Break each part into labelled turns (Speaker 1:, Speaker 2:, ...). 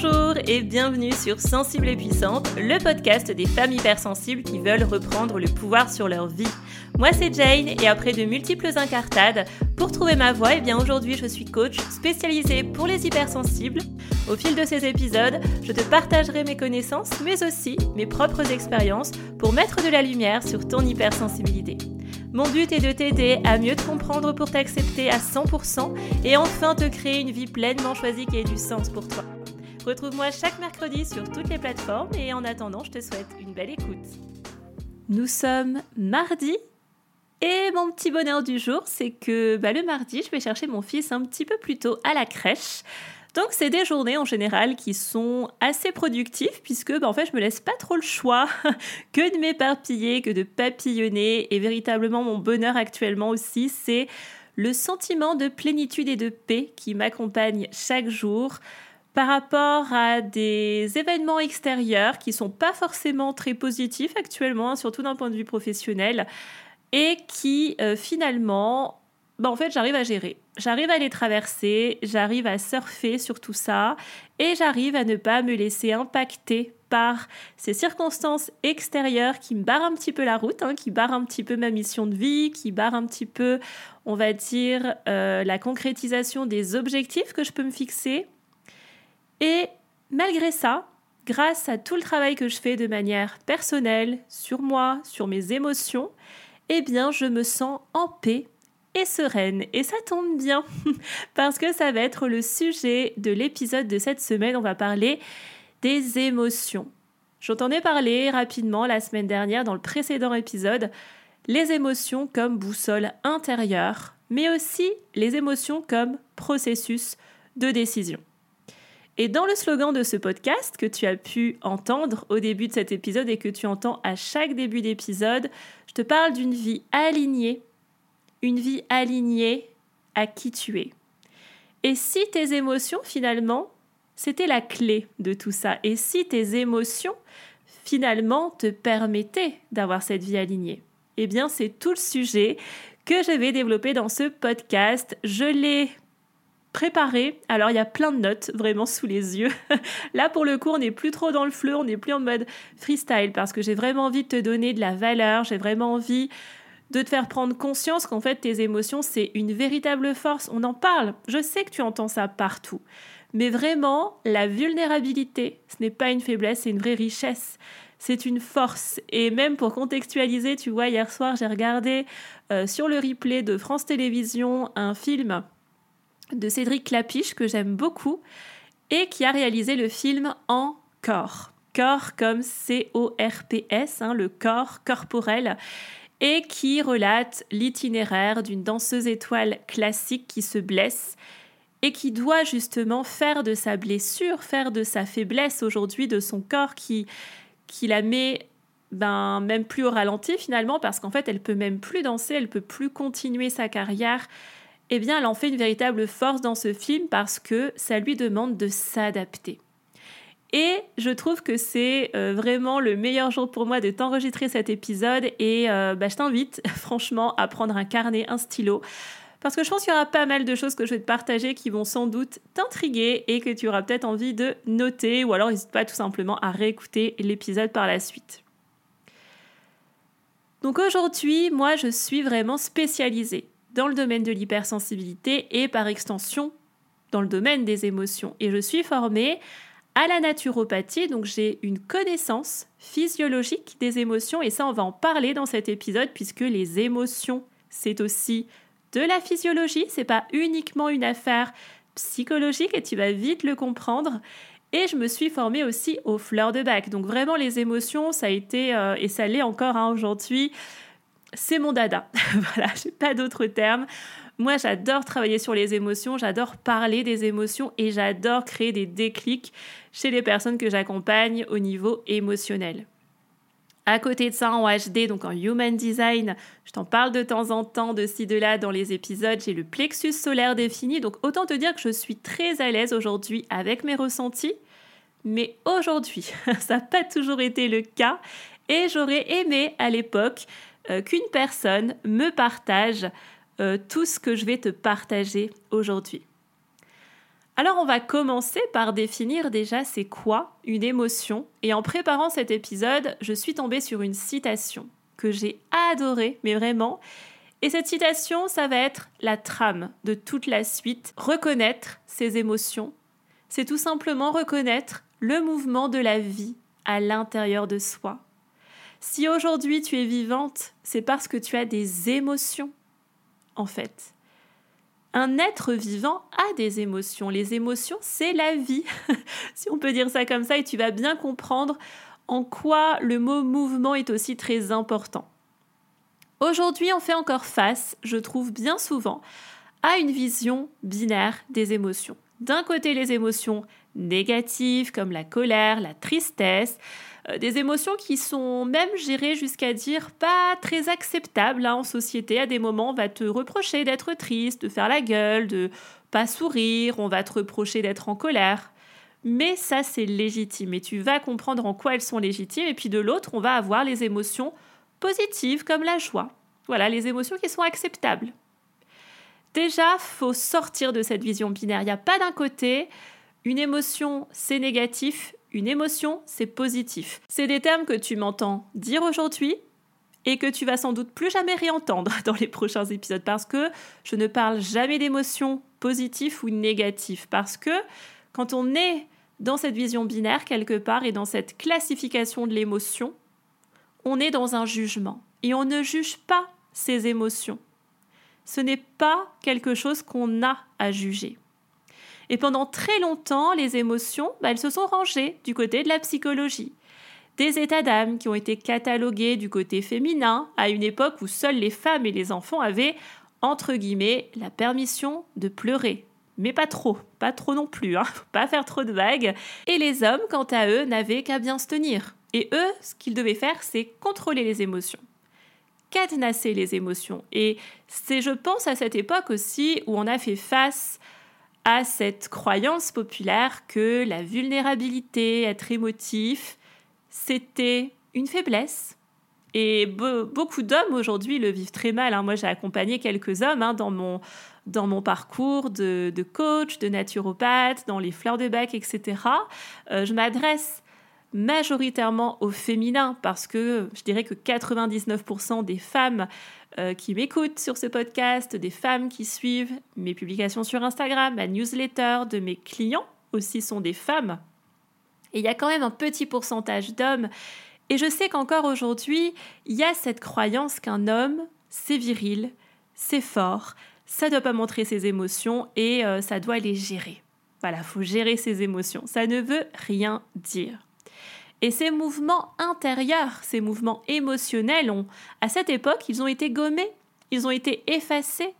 Speaker 1: Bonjour et bienvenue sur Sensible et Puissante, le podcast des femmes hypersensibles qui veulent reprendre le pouvoir sur leur vie. Moi c'est Jane et après de multiples incartades, pour trouver ma voie, eh bien aujourd'hui je suis coach spécialisée pour les hypersensibles. Au fil de ces épisodes, je te partagerai mes connaissances mais aussi mes propres expériences pour mettre de la lumière sur ton hypersensibilité. Mon but est de t'aider à mieux te comprendre pour t'accepter à 100% et enfin te créer une vie pleinement choisie qui ait du sens pour toi. Retrouve-moi chaque mercredi sur toutes les plateformes et en attendant, je te souhaite une belle écoute. Nous sommes mardi et mon petit bonheur du jour, c'est que bah, le mardi, je vais chercher mon fils un petit peu plus tôt à la crèche. Donc c'est des journées en général qui sont assez productives puisque bah, en fait je me laisse pas trop le choix que de m'éparpiller, que de papillonner et véritablement mon bonheur actuellement aussi c'est le sentiment de plénitude et de paix qui m'accompagne chaque jour par rapport à des événements extérieurs qui sont pas forcément très positifs actuellement, surtout d'un point de vue professionnel, et qui euh, finalement, bah, en fait, j'arrive à gérer. J'arrive à les traverser, j'arrive à surfer sur tout ça, et j'arrive à ne pas me laisser impacter par ces circonstances extérieures qui me barrent un petit peu la route, hein, qui barrent un petit peu ma mission de vie, qui barrent un petit peu, on va dire, euh, la concrétisation des objectifs que je peux me fixer et malgré ça, grâce à tout le travail que je fais de manière personnelle, sur moi, sur mes émotions, eh bien, je me sens en paix et sereine. Et ça tombe bien, parce que ça va être le sujet de l'épisode de cette semaine. On va parler des émotions. J'entendais parler rapidement la semaine dernière dans le précédent épisode, les émotions comme boussole intérieure, mais aussi les émotions comme processus de décision. Et dans le slogan de ce podcast que tu as pu entendre au début de cet épisode et que tu entends à chaque début d'épisode, je te parle d'une vie alignée, une vie alignée à qui tu es. Et si tes émotions, finalement, c'était la clé de tout ça, et si tes émotions, finalement, te permettaient d'avoir cette vie alignée, eh bien, c'est tout le sujet que je vais développer dans ce podcast. Je l'ai préparé. Alors il y a plein de notes vraiment sous les yeux. Là pour le coup on n'est plus trop dans le fleu, on n'est plus en mode freestyle parce que j'ai vraiment envie de te donner de la valeur, j'ai vraiment envie de te faire prendre conscience qu'en fait tes émotions c'est une véritable force. On en parle, je sais que tu entends ça partout. Mais vraiment, la vulnérabilité, ce n'est pas une faiblesse, c'est une vraie richesse. C'est une force. Et même pour contextualiser, tu vois, hier soir, j'ai regardé euh, sur le replay de France Télévisions un film de Cédric Clapiche que j'aime beaucoup et qui a réalisé le film En corps. Corps comme C-O-R-P-S, hein, le corps corporel, et qui relate l'itinéraire d'une danseuse étoile classique qui se blesse et qui doit justement faire de sa blessure, faire de sa faiblesse aujourd'hui, de son corps qui, qui la met ben, même plus au ralenti finalement, parce qu'en fait elle peut même plus danser, elle peut plus continuer sa carrière eh bien, elle en fait une véritable force dans ce film parce que ça lui demande de s'adapter. Et je trouve que c'est euh, vraiment le meilleur jour pour moi de t'enregistrer cet épisode et euh, bah, je t'invite franchement à prendre un carnet, un stylo, parce que je pense qu'il y aura pas mal de choses que je vais te partager qui vont sans doute t'intriguer et que tu auras peut-être envie de noter ou alors n'hésite pas tout simplement à réécouter l'épisode par la suite. Donc aujourd'hui, moi je suis vraiment spécialisée dans le domaine de l'hypersensibilité et par extension dans le domaine des émotions. Et je suis formée à la naturopathie, donc j'ai une connaissance physiologique des émotions et ça on va en parler dans cet épisode puisque les émotions c'est aussi de la physiologie, c'est pas uniquement une affaire psychologique et tu vas vite le comprendre. Et je me suis formée aussi aux fleurs de bac. Donc vraiment les émotions, ça a été, euh, et ça l'est encore hein, aujourd'hui, c'est mon dada. voilà, j'ai pas d'autres termes. Moi, j'adore travailler sur les émotions, j'adore parler des émotions et j'adore créer des déclics chez les personnes que j'accompagne au niveau émotionnel. À côté de ça, en HD, donc en Human Design, je t'en parle de temps en temps de ci, de là dans les épisodes. J'ai le plexus solaire défini, donc autant te dire que je suis très à l'aise aujourd'hui avec mes ressentis. Mais aujourd'hui, ça n'a pas toujours été le cas et j'aurais aimé à l'époque euh, qu'une personne me partage euh, tout ce que je vais te partager aujourd'hui. Alors on va commencer par définir déjà c'est quoi une émotion. Et en préparant cet épisode, je suis tombée sur une citation que j'ai adorée, mais vraiment. Et cette citation, ça va être la trame de toute la suite. Reconnaître ses émotions, c'est tout simplement reconnaître le mouvement de la vie à l'intérieur de soi. Si aujourd'hui tu es vivante, c'est parce que tu as des émotions, en fait un être vivant a des émotions. Les émotions, c'est la vie, si on peut dire ça comme ça, et tu vas bien comprendre en quoi le mot mouvement est aussi très important. Aujourd'hui, on fait encore face, je trouve bien souvent, à une vision binaire des émotions. D'un côté, les émotions négatives comme la colère, la tristesse, euh, des émotions qui sont même gérées jusqu'à dire pas très acceptables hein, en société. À des moments, on va te reprocher d'être triste, de faire la gueule, de pas sourire, on va te reprocher d'être en colère. Mais ça, c'est légitime et tu vas comprendre en quoi elles sont légitimes. Et puis de l'autre, on va avoir les émotions positives comme la joie. Voilà, les émotions qui sont acceptables. Déjà, faut sortir de cette vision binaire. Il n'y a pas d'un côté une émotion, c'est négatif, une émotion, c'est positif. C'est des termes que tu m'entends dire aujourd'hui et que tu vas sans doute plus jamais réentendre dans les prochains épisodes parce que je ne parle jamais d'émotions positives ou négatives parce que quand on est dans cette vision binaire quelque part et dans cette classification de l'émotion, on est dans un jugement et on ne juge pas ces émotions. Ce n'est pas quelque chose qu'on a à juger. Et pendant très longtemps, les émotions, bah, elles se sont rangées du côté de la psychologie. Des états d'âme qui ont été catalogués du côté féminin à une époque où seules les femmes et les enfants avaient, entre guillemets, la permission de pleurer. Mais pas trop, pas trop non plus, hein, pas faire trop de vagues. Et les hommes, quant à eux, n'avaient qu'à bien se tenir. Et eux, ce qu'ils devaient faire, c'est contrôler les émotions cadenasser les émotions. Et c'est, je pense, à cette époque aussi où on a fait face à cette croyance populaire que la vulnérabilité, être émotif, c'était une faiblesse. Et beaucoup d'hommes aujourd'hui le vivent très mal. Hein. Moi, j'ai accompagné quelques hommes hein, dans, mon, dans mon parcours de, coach, de naturopathe, dans les fleurs de bac, etc. Euh, je m'adresse majoritairement au féminin parce que je dirais que 99% des femmes euh, qui m'écoutent sur ce podcast, des femmes qui suivent mes publications sur Instagram, ma newsletter, de mes clients aussi sont des femmes. Et il y a quand même un petit pourcentage d'hommes. Et je sais qu'encore aujourd'hui, il y a cette croyance qu'un homme, c'est viril, c'est fort, ça ne doit pas montrer ses émotions et euh, ça doit les gérer. Voilà, faut gérer ses émotions. Ça ne veut rien dire. Et ces mouvements intérieurs, ces mouvements émotionnels, ont, à cette époque, ils ont été gommés, ils ont été effacés,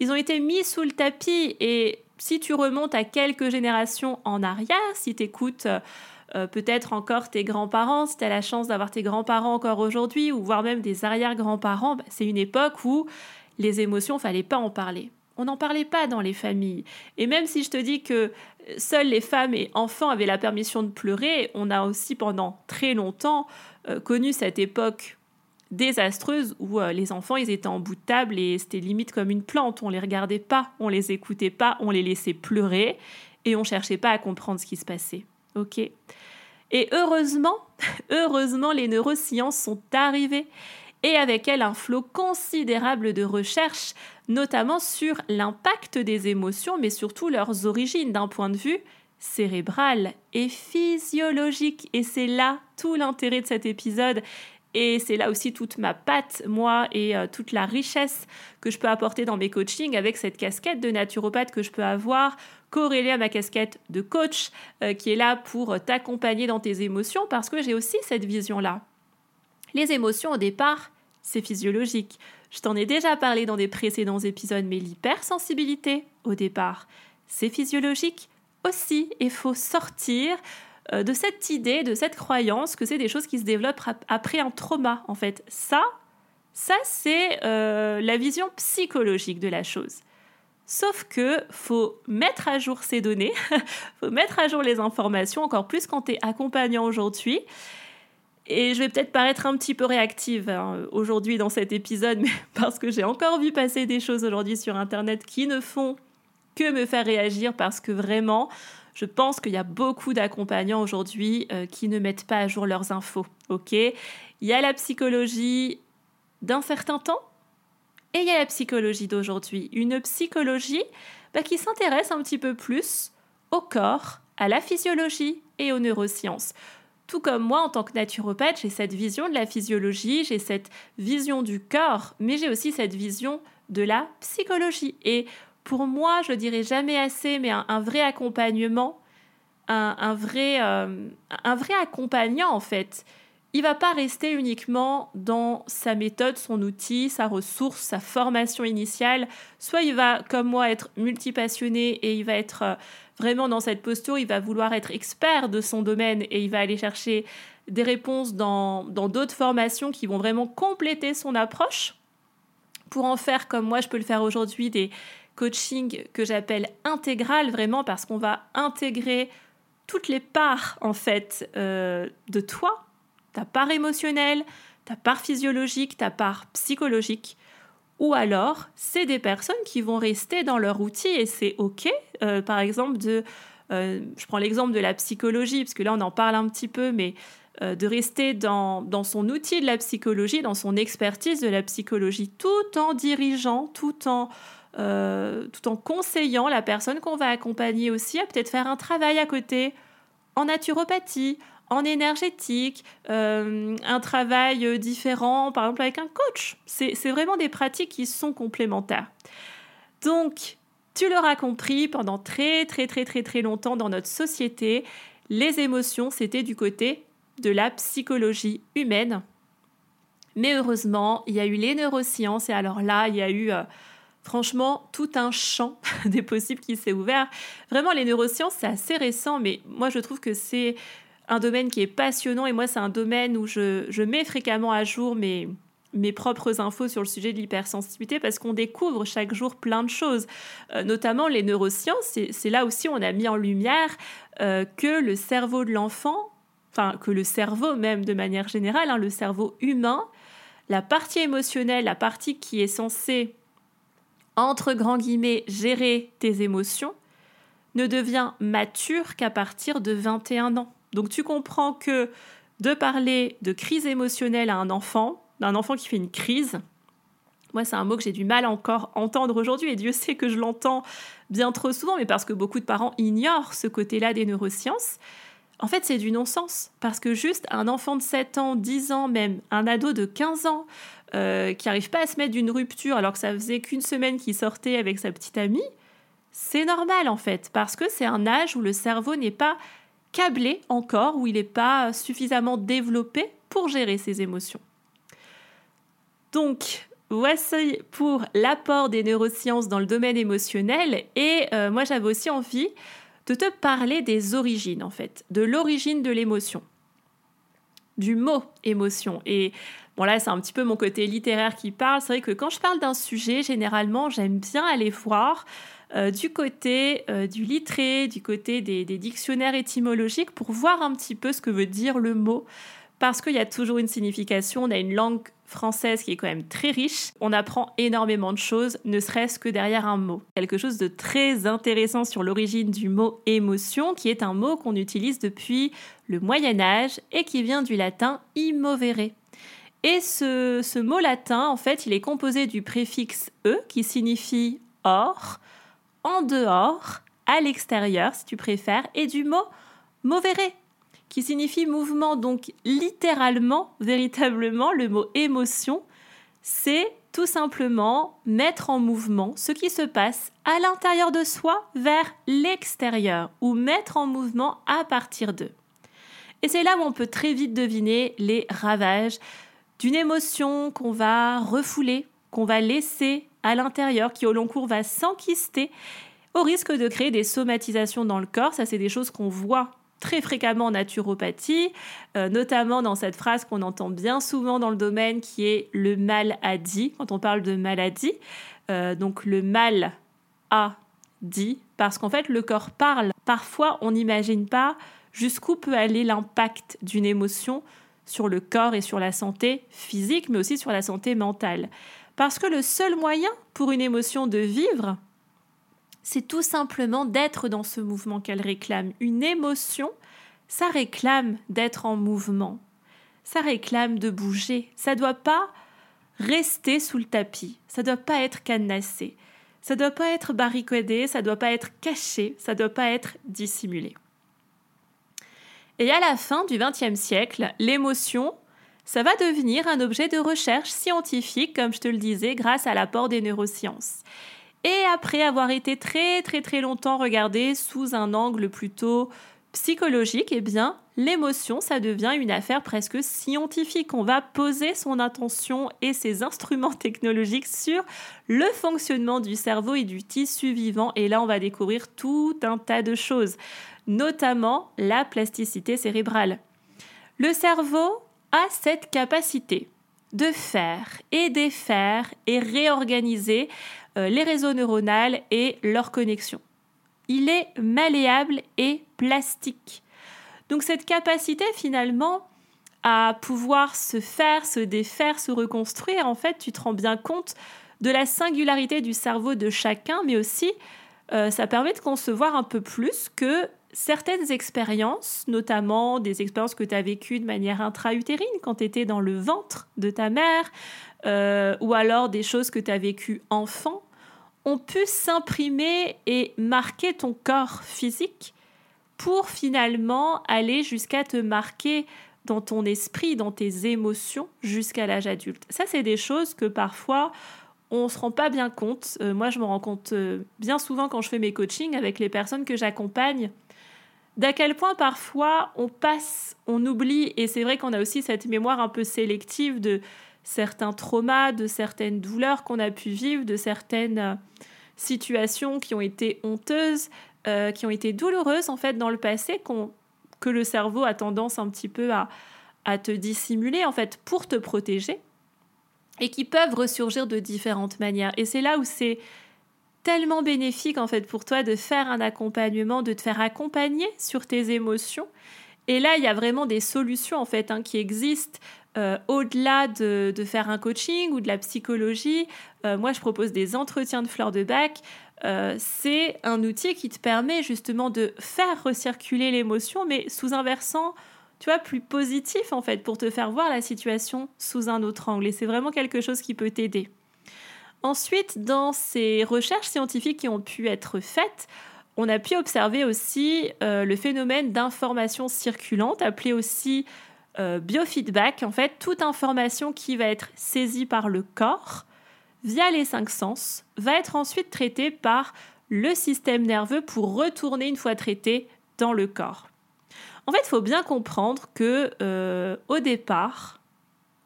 Speaker 1: ils ont été mis sous le tapis. Et si tu remontes à quelques générations en arrière, si tu écoutes euh, peut-être encore tes grands-parents, si tu as la chance d'avoir tes grands-parents encore aujourd'hui, ou voire même des arrière-grands-parents, bah, c'est une époque où les émotions, fallait pas en parler. On n'en parlait pas dans les familles. Et même si je te dis que seules les femmes et enfants avaient la permission de pleurer, on a aussi pendant très longtemps euh, connu cette époque désastreuse où euh, les enfants ils étaient en bout de table et c'était limite comme une plante, on les regardait pas, on les écoutait pas, on les laissait pleurer et on cherchait pas à comprendre ce qui se passait. OK? Et heureusement, heureusement les neurosciences sont arrivées et avec elles un flot considérable de recherches, notamment sur l'impact des émotions, mais surtout leurs origines d'un point de vue cérébral et physiologique. Et c'est là tout l'intérêt de cet épisode. Et c'est là aussi toute ma patte, moi, et euh, toute la richesse que je peux apporter dans mes coachings avec cette casquette de naturopathe que je peux avoir, corrélée à ma casquette de coach, euh, qui est là pour t'accompagner dans tes émotions, parce que j'ai aussi cette vision-là. Les émotions, au départ, c'est physiologique. Je t'en ai déjà parlé dans des précédents épisodes, mais l'hypersensibilité, au départ, c'est physiologique aussi. Il faut sortir euh, de cette idée, de cette croyance que c'est des choses qui se développent après un trauma. En fait, ça, ça c'est euh, la vision psychologique de la chose. Sauf que faut mettre à jour ces données, faut mettre à jour les informations, encore plus quand tu es accompagnant aujourd'hui. Et je vais peut-être paraître un petit peu réactive hein, aujourd'hui dans cet épisode, mais parce que j'ai encore vu passer des choses aujourd'hui sur Internet qui ne font que me faire réagir parce que vraiment, je pense qu'il y a beaucoup d'accompagnants aujourd'hui euh, qui ne mettent pas à jour leurs infos. Ok? Il y a la psychologie d'un certain temps et il y a la psychologie d'aujourd'hui. Une psychologie bah, qui s'intéresse un petit peu plus au corps, à la physiologie et aux neurosciences. Tout comme moi, en tant que naturopathe, j'ai cette vision de la physiologie, j'ai cette vision du corps, mais j'ai aussi cette vision de la psychologie. Et pour moi, je dirais jamais assez, mais un, vrai accompagnement, un, vrai, euh, un vrai accompagnant en fait. Il va pas rester uniquement dans sa méthode, son outil, sa ressource, sa formation initiale. Soit il va, comme moi, être multipassionné et il va être euh, vraiment dans cette posture, il va vouloir être expert de son domaine et il va aller chercher des réponses dans d'autres formations qui vont vraiment compléter son approche pour en faire comme moi je peux le faire aujourd'hui des coachings que j'appelle intégral vraiment parce qu'on va intégrer toutes les parts en fait euh, de toi, ta part émotionnelle, ta part physiologique, ta part psychologique. Ou alors, c'est des personnes qui vont rester dans leur outil et c'est OK. Euh, par exemple, de, euh, je prends l'exemple de la psychologie, parce que là, on en parle un petit peu, mais euh, de rester dans, dans, son outil de la psychologie, dans son expertise de la psychologie, tout en dirigeant, tout en, tout en conseillant la personne qu'on va accompagner aussi à peut-être faire un travail à côté en naturopathie, en énergétique, euh, un travail différent, par exemple avec un coach. C'est vraiment des pratiques qui sont complémentaires. Donc, tu l'auras compris, pendant très très très très très longtemps dans notre société, les émotions, c'était du côté de la psychologie humaine. Mais heureusement, il y a eu les neurosciences et alors là, il y a eu... Euh, franchement, tout un champ des possibles qui s'est ouvert. Vraiment, les neurosciences, c'est assez récent, mais moi, je trouve que c'est un domaine qui est passionnant et moi c'est un domaine où je, mets fréquemment à jour mes, mes propres infos sur le sujet de l'hypersensibilité parce qu'on découvre chaque jour plein de choses, euh, notamment les neurosciences. C'est là aussi on a mis en lumière euh, que le cerveau de l'enfant, enfin que le cerveau même de manière générale, hein, le cerveau humain, la partie émotionnelle, la partie qui est censée, entre grands guillemets, gérer tes émotions, ne devient mature qu'à partir de 21 ans. Donc tu comprends que de parler de crise émotionnelle à un enfant, d'un enfant qui fait une crise, moi c'est un mot que j'ai du mal encore entendre aujourd'hui et Dieu sait que je l'entends bien trop souvent, mais parce que beaucoup de parents ignorent ce côté-là des neurosciences. En fait, c'est du non-sens, parce que juste un enfant de 7 ans, 10 ans, même un ado de 15 ans, euh, qui n'arrive pas à se mettre d'une rupture alors que ça faisait qu'une semaine qu'il sortait avec sa petite amie, c'est normal en fait, parce que c'est un âge où le cerveau n'est pas câblé encore, où il n'est pas suffisamment développé pour gérer ses émotions. Donc, voici pour l'apport des neurosciences dans le domaine émotionnel. Et euh, moi, j'avais aussi envie de te parler des origines, en fait, de l'origine de l'émotion, du mot émotion. Et bon, là, c'est un petit peu mon côté littéraire qui parle. C'est vrai que quand je parle d'un sujet, généralement, j'aime bien aller voir euh, du côté euh, du littré, du côté des, dictionnaires étymologiques pour voir un petit peu ce que veut dire le mot. Parce qu'il y a toujours une signification, on a une langue française qui est quand même très riche. On apprend énormément de choses, ne serait-ce que derrière un mot. Quelque chose de très intéressant sur l'origine du mot émotion, qui est un mot qu'on utilise depuis le Moyen Âge et qui vient du latin immovere. Et ce, mot latin, en fait, il est composé du préfixe e qui signifie hors, en dehors, à l'extérieur si tu préfères, et du mot movere qui signifie mouvement. Donc littéralement, véritablement, le mot émotion, c'est tout simplement mettre en mouvement ce qui se passe à l'intérieur de soi vers l'extérieur ou mettre en mouvement à partir d'eux. Et c'est là où on peut très vite deviner les ravages d'une émotion qu'on va refouler, qu'on va laisser à l'intérieur qui au long cours va s'enquister au risque de créer des somatisations dans le corps. Ça, c'est des choses qu'on voit très fréquemment en naturopathie, euh, notamment dans cette phrase qu'on entend bien souvent dans le domaine qui est le mal a dit, quand on parle de maladie. Euh, donc le mal a dit, parce qu'en fait le corps parle. Parfois on n'imagine pas jusqu'où peut aller l'impact d'une émotion sur le corps et sur la santé physique, mais aussi sur la santé mentale. Parce que le seul moyen pour une émotion de vivre, c'est tout simplement d'être dans ce mouvement qu'elle réclame. Une émotion, ça réclame d'être en mouvement. Ça réclame de bouger. Ça ne doit pas rester sous le tapis. Ça ne doit pas être cadenassé. Ça ne doit pas être barricadé, ça ne doit pas être caché, ça ne doit pas être dissimulé. Et à la fin du XXe siècle, l'émotion, ça va devenir un objet de recherche scientifique, comme je te le disais, grâce à l'apport des neurosciences. Et après avoir été très très très longtemps regardé sous un angle plutôt psychologique, eh bien, l'émotion, ça devient une affaire presque scientifique. On va poser son attention et ses instruments technologiques sur le fonctionnement du cerveau et du tissu vivant. Et là, on va découvrir tout un tas de choses, notamment la plasticité cérébrale. Le cerveau a cette capacité de faire et défaire et réorganiser euh, les réseaux neuronaux et leurs connexions. Il est malléable et plastique. Donc cette capacité finalement à pouvoir se faire, se défaire, se reconstruire, en fait, tu te rends bien compte de la singularité du cerveau de chacun, mais aussi euh, ça permet de concevoir un peu plus que certaines expériences, notamment des expériences que tu as vécues de manière intra-utérine quand tu étais dans le ventre de ta mère, euh, ou alors des choses que tu as vécues enfant, ont pu s'imprimer et marquer ton corps physique pour finalement aller jusqu'à te marquer dans ton esprit, dans tes émotions jusqu'à l'âge adulte. Ça, c'est des choses que parfois on ne se rend pas bien compte. Euh, moi, je me rends compte euh, bien souvent quand je fais mes coachings avec les personnes que j'accompagne d'à quel point parfois on passe, on oublie, et c'est vrai qu'on a aussi cette mémoire un peu sélective de certains traumas, de certaines douleurs qu'on a pu vivre, de certaines euh, situations qui ont été honteuses, euh, qui ont été douloureuses en fait dans le passé, que le cerveau a tendance un petit peu à, à te dissimuler en fait pour te protéger, et qui peuvent ressurgir de différentes manières. Et c'est là où c'est tellement bénéfique en fait pour toi de faire un accompagnement, de te faire accompagner sur tes émotions. Et là, il y a vraiment des solutions en fait hein, qui existent euh, au-delà de, faire un coaching ou de la psychologie. Euh, moi, je propose des entretiens de fleurs de bac. Euh, c'est un outil qui te permet justement de faire recirculer l'émotion, mais sous un versant, tu vois, plus positif en fait, pour te faire voir la situation sous un autre angle. Et c'est vraiment quelque chose qui peut t'aider. Ensuite, dans ces recherches scientifiques qui ont pu être faites, on a pu observer aussi euh, le phénomène d'information circulante, appelé aussi euh, biofeedback. En fait, toute information qui va être saisie par le corps via les cinq sens va être ensuite traitée par le système nerveux pour retourner une fois traitée dans le corps. En fait, il faut bien comprendre que euh, au départ,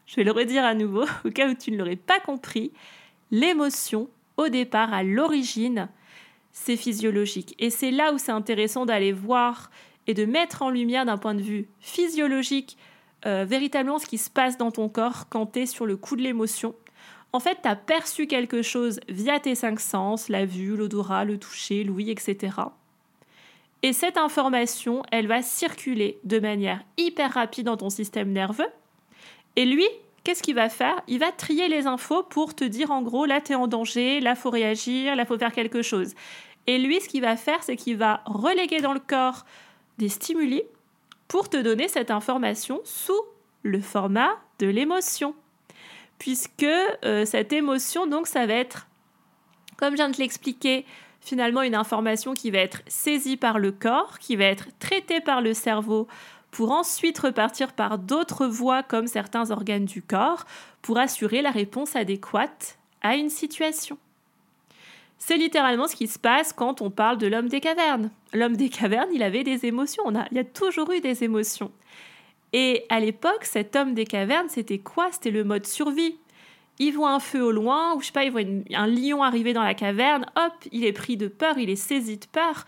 Speaker 1: je vais le redire à nouveau au cas où tu ne l'aurais pas compris, l'émotion, au départ, à l'origine, c'est physiologique. Et c'est là où c'est intéressant d'aller voir et de mettre en lumière d'un point de vue physiologique euh, véritablement ce qui se passe dans ton corps quand tu es sur le coup de l'émotion. En fait, tu as perçu quelque chose via tes cinq sens, la vue, l'odorat, le toucher, l'ouïe, etc. Et cette information, elle va circuler de manière hyper rapide dans ton système nerveux. Et lui, qu'est-ce qu'il va faire? Il va trier les infos pour te dire en gros, là, tu es en danger, là, faut réagir, là, faut faire quelque chose. Et lui, ce qu'il va faire, c'est qu'il va reléguer dans le corps des stimuli pour te donner cette information sous le format de l'émotion. Puisque euh, cette émotion, donc, ça va être, comme je viens de l'expliquer, finalement une information qui va être saisie par le corps, qui va être traitée par le cerveau pour ensuite repartir par d'autres voies comme certains organes du corps pour assurer la réponse adéquate à une situation. C'est littéralement ce qui se passe quand on parle de l'homme des cavernes. L'homme des cavernes, il avait des émotions, il y a toujours eu des émotions. Et à l'époque, cet homme des cavernes, c'était quoi? C'était le mode survie. Il voit un feu au loin, ou je sais pas, il voit un lion arriver dans la caverne, hop, il est pris de peur, il est saisi de peur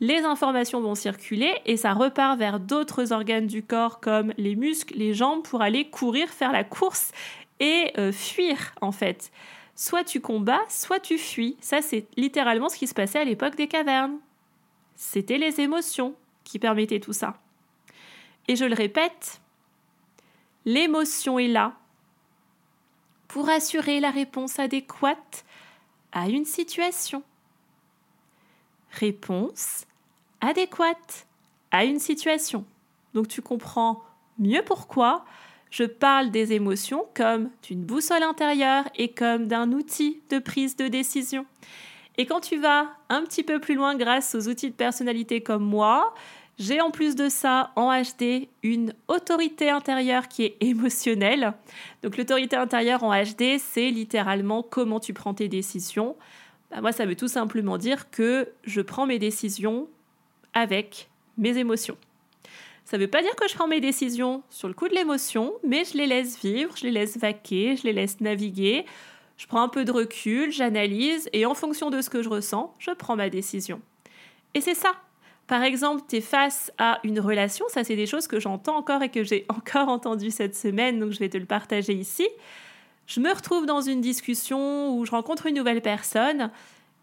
Speaker 1: les informations vont circuler et ça repart vers d'autres organes du corps comme les muscles, les jambes pour aller courir, faire la course et euh, fuir en fait. Soit tu combats, soit tu fuis. Ça c'est littéralement ce qui se passait à l'époque des cavernes. C'était les émotions qui permettaient tout ça. Et je le répète, l'émotion est là pour assurer la réponse adéquate à une situation. Réponse adéquate à une situation. Donc tu comprends mieux pourquoi je parle des émotions comme d'une boussole intérieure et comme d'un outil de prise de décision. Et quand tu vas un petit peu plus loin grâce aux outils de personnalité comme moi, j'ai en plus de ça en HD une autorité intérieure qui est émotionnelle. Donc l'autorité intérieure en HD, c'est littéralement comment tu prends tes décisions. Bah, moi, ça veut tout simplement dire que je prends mes décisions avec mes émotions. Ça ne veut pas dire que je prends mes décisions sur le coup de l'émotion, mais je les laisse vivre, je les laisse vaquer, je les laisse naviguer. Je prends un peu de recul, j'analyse et en fonction de ce que je ressens, je prends ma décision. Et c'est ça. Par exemple, tu es face à une relation, ça c'est des choses que j'entends encore et que j'ai encore entendues cette semaine, donc je vais te le partager ici. Je me retrouve dans une discussion où je rencontre une nouvelle personne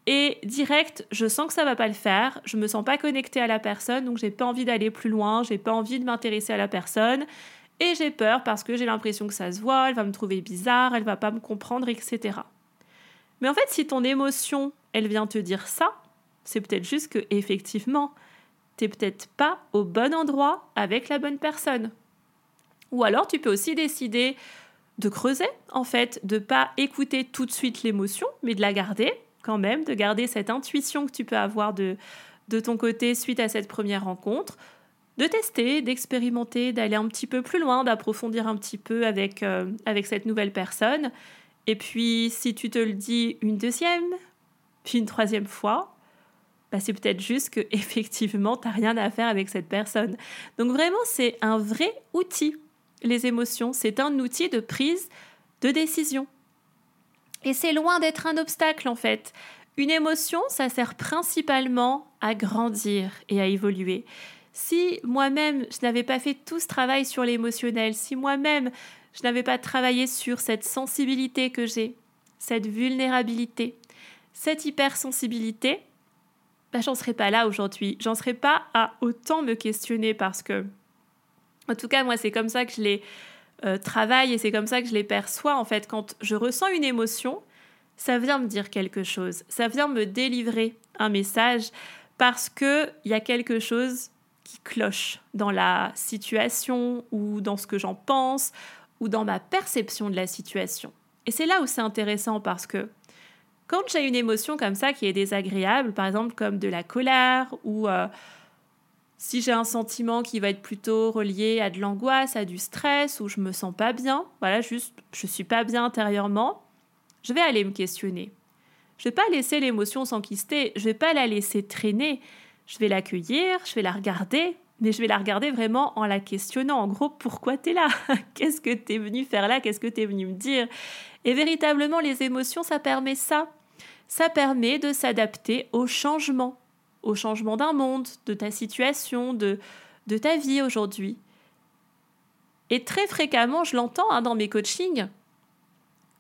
Speaker 1: et direct, je sens que ça va pas le faire, je me sens pas connectée à la personne, donc j'ai pas envie d'aller plus loin, j'ai pas envie de m'intéresser à la personne, et j'ai peur parce que j'ai l'impression que ça se voit, elle va me trouver bizarre, elle va pas me comprendre, etc. Mais en fait, si ton émotion, elle vient te dire ça, c'est peut-être juste que effectivement, t'es peut-être pas au bon endroit avec la bonne personne. Ou alors, tu peux aussi décider de creuser, en fait, de pas écouter tout de suite l'émotion, mais de la garder quand même, de garder cette intuition que tu peux avoir de, de ton côté suite à cette première rencontre, de tester, d'expérimenter, d'aller un petit peu plus loin, d'approfondir un petit peu avec, euh, avec cette nouvelle personne. Et puis, si tu te le dis une deuxième, puis une troisième fois, bah, c'est peut-être juste que effectivement, tu n'as rien à faire avec cette personne. Donc vraiment, c'est un vrai outil, les émotions. C'est un outil de prise de décision. Et c'est loin d'être un obstacle en fait. Une émotion, ça sert principalement à grandir et à évoluer. Si moi-même, je n'avais pas fait tout ce travail sur l'émotionnel, si moi-même, je n'avais pas travaillé sur cette sensibilité que j'ai, cette vulnérabilité, cette hypersensibilité, bah, j'en serais pas là aujourd'hui. J'en serais pas à autant me questionner parce que, en tout cas, moi, c'est comme ça que je les euh, travaille et c'est comme ça que je les perçois. En fait, quand je ressens une émotion, ça vient me dire quelque chose. Ça vient me délivrer un message parce qu'il y a quelque chose qui cloche dans la situation ou dans ce que j'en pense ou dans ma perception de la situation. Et c'est là où c'est intéressant parce que quand j'ai une émotion comme ça qui est désagréable, par exemple comme de la colère ou euh, si j'ai un sentiment qui va être plutôt relié à de l'angoisse, à du stress ou je me sens pas bien, voilà, juste je suis pas bien intérieurement, je vais aller me questionner. Je vais pas laisser l'émotion s'enquister, je vais pas la laisser traîner, je vais l'accueillir, je vais la regarder, mais je vais la regarder vraiment en la questionnant. En gros, pourquoi tu es là? Qu'est-ce que tu es venu faire là? Qu'est-ce que tu es venu me dire? Et véritablement, les émotions, ça permet ça. Ça permet de s'adapter au changement, au changement d'un monde, de ta situation, de, de ta vie aujourd'hui. Et très fréquemment, je l'entends hein, dans mes coachings,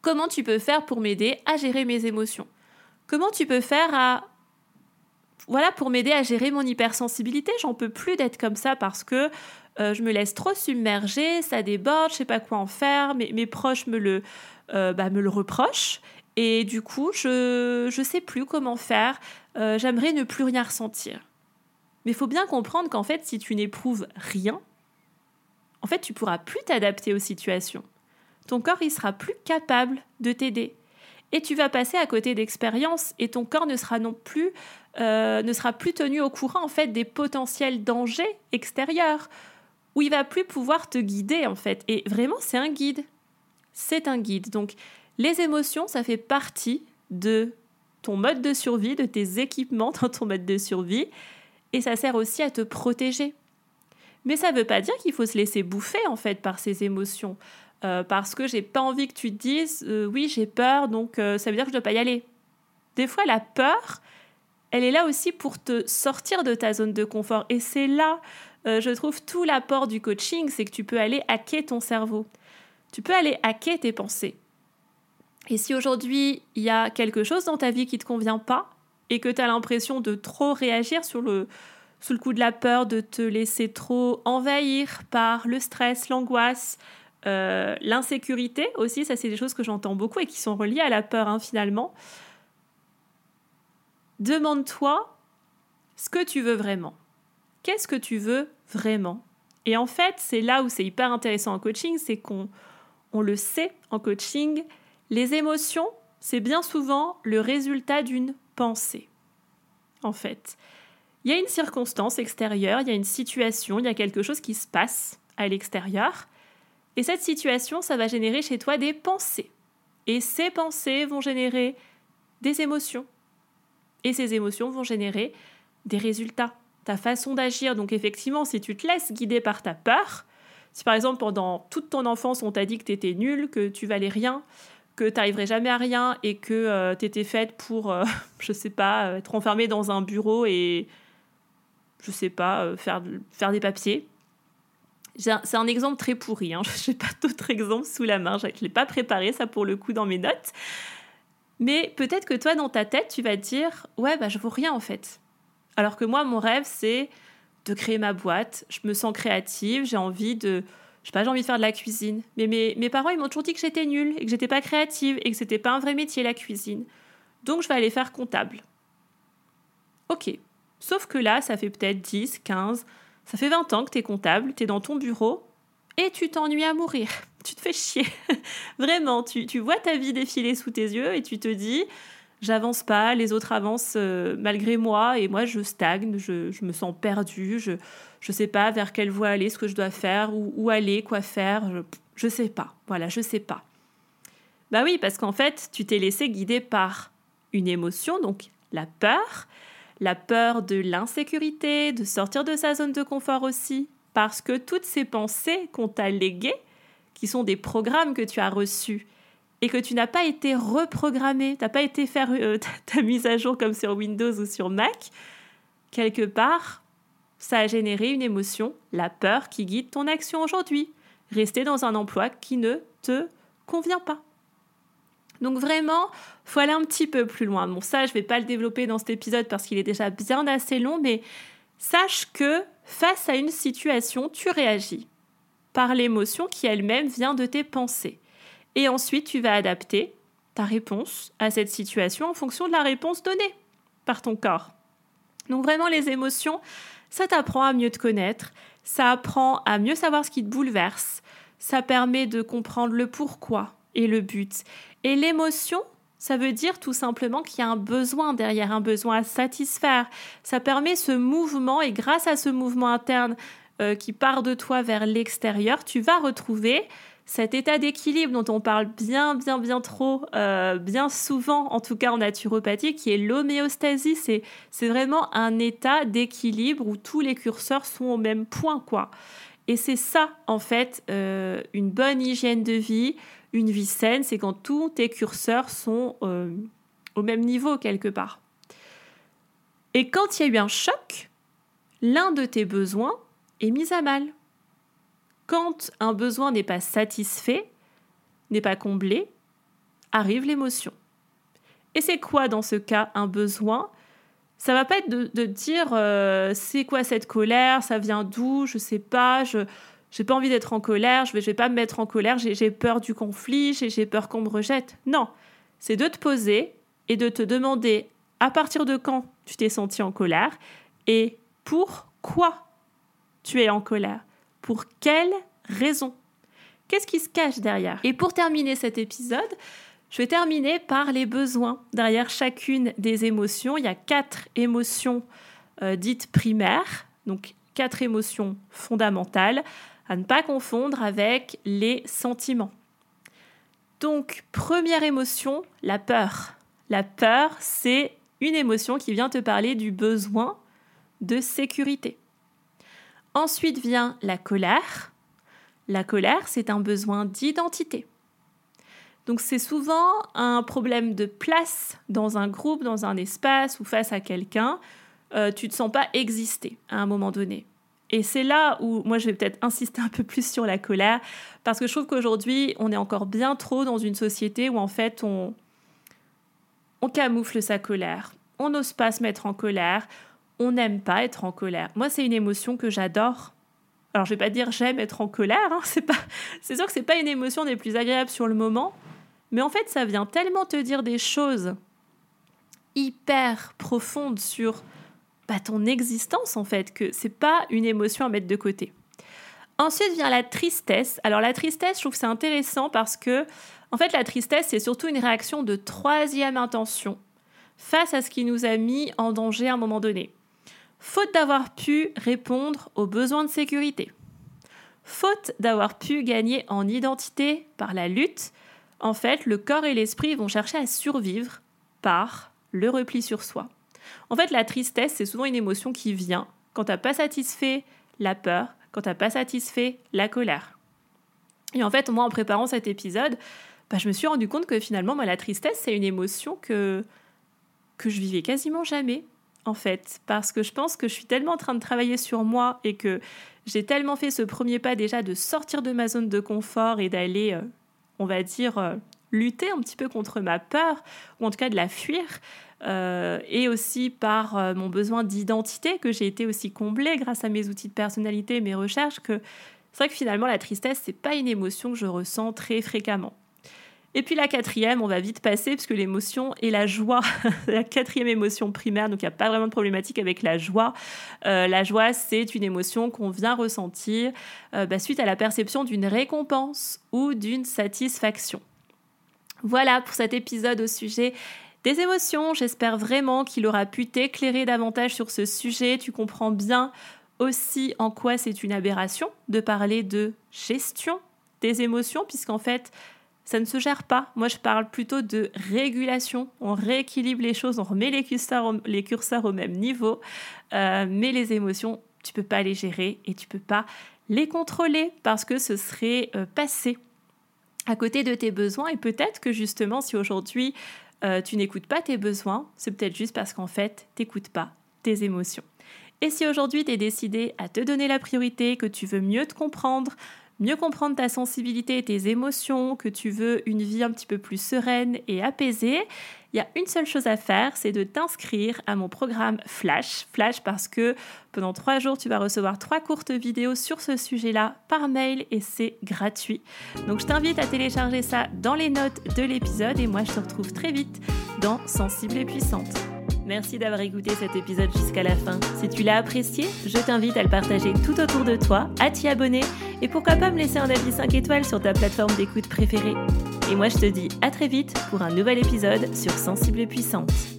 Speaker 1: comment tu peux faire pour m'aider à gérer mes émotions? Comment tu peux faire à voilà pour m'aider à gérer mon hypersensibilité, j'en peux plus d'être comme ça parce que euh, je me laisse trop submerger, ça déborde, je sais pas quoi en faire, mes, mes proches me le, euh, bah, me le reprochent et du coup, je ne sais plus comment faire. Euh, j'aimerais ne plus rien ressentir. Mais il faut bien comprendre qu'en fait, si tu n'éprouves rien, en fait, tu pourras plus t'adapter aux situations. Ton corps, il sera plus capable de t'aider. Et tu vas passer à côté d'expériences et ton corps ne sera non plus, euh, ne sera plus tenu au courant en fait des potentiels dangers extérieurs où il va plus pouvoir te guider en fait. Et vraiment, c'est un guide. C'est un guide. Donc, les émotions, ça fait partie de ton mode de survie, de tes équipements dans ton mode de survie, et ça sert aussi à te protéger. Mais ça ne veut pas dire qu'il faut se laisser bouffer en fait par ces émotions, euh, parce que j'ai pas envie que tu te dises euh, oui j'ai peur, donc euh, ça veut dire que je dois pas y aller. Des fois la peur, elle est là aussi pour te sortir de ta zone de confort, et c'est là, je trouve tout l'apport du coaching, c'est que tu peux aller hacker ton cerveau, tu peux aller hacker tes pensées. Et si aujourd'hui il y a quelque chose dans ta vie qui ne te convient pas et que tu as l'impression de trop réagir sur le, sous le coup de la peur, de te laisser trop envahir par le stress, l'angoisse, euh, l'insécurité aussi, ça c'est des choses que j'entends beaucoup et qui sont reliées à la peur hein, finalement. Demande-toi ce que tu veux vraiment. Qu'est-ce que tu veux vraiment? Et en fait, c'est là où c'est hyper intéressant en coaching, c'est qu'on on le sait en coaching, les émotions, c'est bien souvent le résultat d'une pensée. En fait, il y a une circonstance extérieure, il y a une situation, il y a quelque chose qui se passe à l'extérieur, et cette situation, ça va générer chez toi des pensées. Et ces pensées vont générer des émotions. Et ces émotions vont générer des résultats, ta façon d'agir. Donc effectivement, si tu te laisses guider par ta peur, si par exemple pendant toute ton enfance on t'a dit que tu étais nul, que tu valais rien, que tu n'arriverais jamais à rien et que euh, tu étais faite pour, euh, je sais pas, euh, être enfermée dans un bureau et, je sais pas, faire, faire des papiers. C'est un exemple très pourri, hein. je n'ai pas d'autres exemples sous la main, je ne l'ai pas préparé ça pour le coup dans mes notes. Mais peut-être que toi, dans ta tête, tu vas te dire Ouais, bah, je vaux rien en fait. Alors que moi, mon rêve, c'est de créer ma boîte. Je me sens créative, j'ai envie de. Je sais pas, j'ai envie de faire de la cuisine. Mais mes, parents, ils m'ont toujours dit que j'étais nulle et que j'étais pas créative et que c'était pas un vrai métier, la cuisine. Donc, je vais aller faire comptable. Ok. Sauf que là, ça fait peut-être 10, 15, ça fait 20 ans que tu es comptable, tu es dans ton bureau et tu t'ennuies à mourir. Tu te fais chier. Vraiment, tu, tu vois ta vie défiler sous tes yeux et tu te dis j'avance pas, les autres avancent euh, malgré moi et moi je stagne, je, je, me sens perdue, je ne sais pas vers quelle voie aller, ce que je dois faire, où, où aller, quoi faire, je, ne sais pas. Voilà, je sais pas. Bah oui, parce qu'en fait, tu t'es laissé guider par une émotion, donc la peur, la peur de l'insécurité, de sortir de sa zone de confort aussi, parce que toutes ces pensées qu'on t'a léguées, qui sont des programmes que tu as reçus, et que tu n'as pas été reprogrammé, tu n'as pas été faire euh, ta mise à jour comme sur Windows ou sur Mac, quelque part, ça a généré une émotion, la peur qui guide ton action aujourd'hui. Rester dans un emploi qui ne te convient pas. Donc vraiment, faut aller un petit peu plus loin. Bon, ça, je vais pas le développer dans cet épisode parce qu'il est déjà bien assez long, mais sache que face à une situation, tu réagis par l'émotion qui elle-même vient de tes pensées. Et ensuite, tu vas adapter ta réponse à cette situation en fonction de la réponse donnée par ton corps. Donc vraiment, les émotions, ça t'apprend à mieux te connaître, ça apprend à mieux savoir ce qui te bouleverse, ça permet de comprendre le pourquoi et le but. Et l'émotion, ça veut dire tout simplement qu'il y a un besoin derrière, un besoin à satisfaire. Ça permet ce mouvement et grâce à ce mouvement interne euh, qui part de toi vers l'extérieur, tu vas retrouver cet état d'équilibre dont on parle bien, bien, bien trop, euh, bien souvent, en tout cas en naturopathie, qui est l'homéostasie. C'est, c'est vraiment un état d'équilibre où tous les curseurs sont au même point, quoi. Et c'est ça, en fait, euh, une bonne hygiène de vie, une vie saine, c'est quand tous tes curseurs sont euh, au même niveau, quelque part. Et quand il y a eu un choc, l'un de tes besoins est mis à mal quand un besoin n'est pas satisfait, n'est pas comblé, arrive l'émotion. Et c'est quoi dans ce cas un besoin? Ça va pas être de, dire euh, c'est quoi cette colère, ça vient d'où, je sais pas, je j'ai pas envie d'être en colère, je vais, vais pas me mettre en colère, j'ai peur du conflit, j'ai peur qu'on me rejette. Non, c'est de te poser et de te demander à partir de quand tu t'es senti en colère et pourquoi tu es en colère? Pour quelle raison? Qu'est-ce qui se cache derrière? Et pour terminer cet épisode, je vais terminer par les besoins. Derrière chacune des émotions, il y a quatre émotions euh, dites primaires, donc quatre émotions fondamentales, à ne pas confondre avec les sentiments. Donc, première émotion, la peur. La peur, c'est une émotion qui vient te parler du besoin de sécurité. Ensuite vient la colère. La colère, c'est un besoin d'identité. Donc c'est souvent un problème de place dans un groupe, dans un espace ou face à quelqu'un. Euh, tu ne te sens pas exister à un moment donné. Et c'est là où moi je vais peut-être insister un peu plus sur la colère, parce que je trouve qu'aujourd'hui on est encore bien trop dans une société où en fait on, on camoufle sa colère, on n'ose pas se mettre en colère, on n'aime pas être en colère. Moi, c'est une émotion que j'adore. Alors, je vais pas dire j'aime être en colère. Hein. C'est pas, c'est sûr que c'est pas une émotion des plus agréables sur le moment, mais en fait, ça vient tellement te dire des choses hyper profondes sur bah, ton existence en fait, que c'est pas une émotion à mettre de côté. Ensuite vient la tristesse. Alors la tristesse, je trouve que c'est intéressant parce que en fait la tristesse c'est surtout une réaction de troisième intention face à ce qui nous a mis en danger à un moment donné. Faute d'avoir pu répondre aux besoins de sécurité. Faute d'avoir pu gagner en identité par la lutte, en fait, le corps et l'esprit vont chercher à survivre par le repli sur soi. En fait, la tristesse, c'est souvent une émotion qui vient quand tu n'as pas satisfait la peur, quand tu n'as pas satisfait la colère. Et en fait, moi, en préparant cet épisode, bah, je me suis rendu compte que finalement, moi, la tristesse, c'est une émotion que, que je vivais quasiment jamais, en fait. Parce que je pense que je suis tellement en train de travailler sur moi et que j'ai tellement fait ce premier pas déjà de sortir de ma zone de confort et d'aller, euh, on va dire, euh, lutter un petit peu contre ma peur, ou en tout cas de la fuir, euh, et aussi par mon besoin d'identité que j'ai été aussi comblée grâce à mes outils de personnalité, mes recherches, que c'est vrai que finalement la tristesse, c'est pas une émotion que je ressens très fréquemment. Et puis la quatrième, on va vite passer puisque l'émotion et la joie, la quatrième émotion primaire, donc il n'y a pas vraiment de problématique avec la joie. Euh, la joie, c'est une émotion qu'on vient ressentir euh, bah, suite à la perception d'une récompense ou d'une satisfaction. Voilà pour cet épisode au sujet des émotions. J'espère vraiment qu'il aura pu t'éclairer davantage sur ce sujet. Tu comprends bien aussi en quoi c'est une aberration de parler de gestion des émotions, puisqu'en fait, ça ne se gère pas. Moi, je parle plutôt de régulation. On rééquilibre les choses, on remet les curseurs, au même niveau. Euh, mais les émotions, tu peux pas les gérer et tu peux pas les contrôler parce que ce serait euh, passer à côté de tes besoins. Et peut-être que justement, si aujourd'hui euh, tu n'écoutes pas tes besoins, c'est peut-être juste parce qu'en fait, tu n'écoutes pas tes émotions. Et si aujourd'hui tu es décidé à te donner la priorité, que tu veux mieux te comprendre, mieux comprendre ta sensibilité et tes émotions, que tu veux une vie un petit peu plus sereine et apaisée, il y a une seule chose à faire, c'est de t'inscrire à mon programme Flash. Flash parce que pendant trois jours, tu vas recevoir trois courtes vidéos sur ce sujet-là par mail et c'est gratuit. Donc je t'invite à télécharger ça dans les notes de l'épisode et moi je te retrouve très vite dans Sensible et Puissante. Merci d'avoir écouté cet épisode jusqu'à la fin. Si tu l'as apprécié, je t'invite à le partager tout autour de toi, à t'y abonner et pourquoi pas me laisser un avis 5 étoiles sur ta plateforme d'écoute préférée. Et moi je te dis à très vite pour un nouvel épisode sur Sensible et Puissante.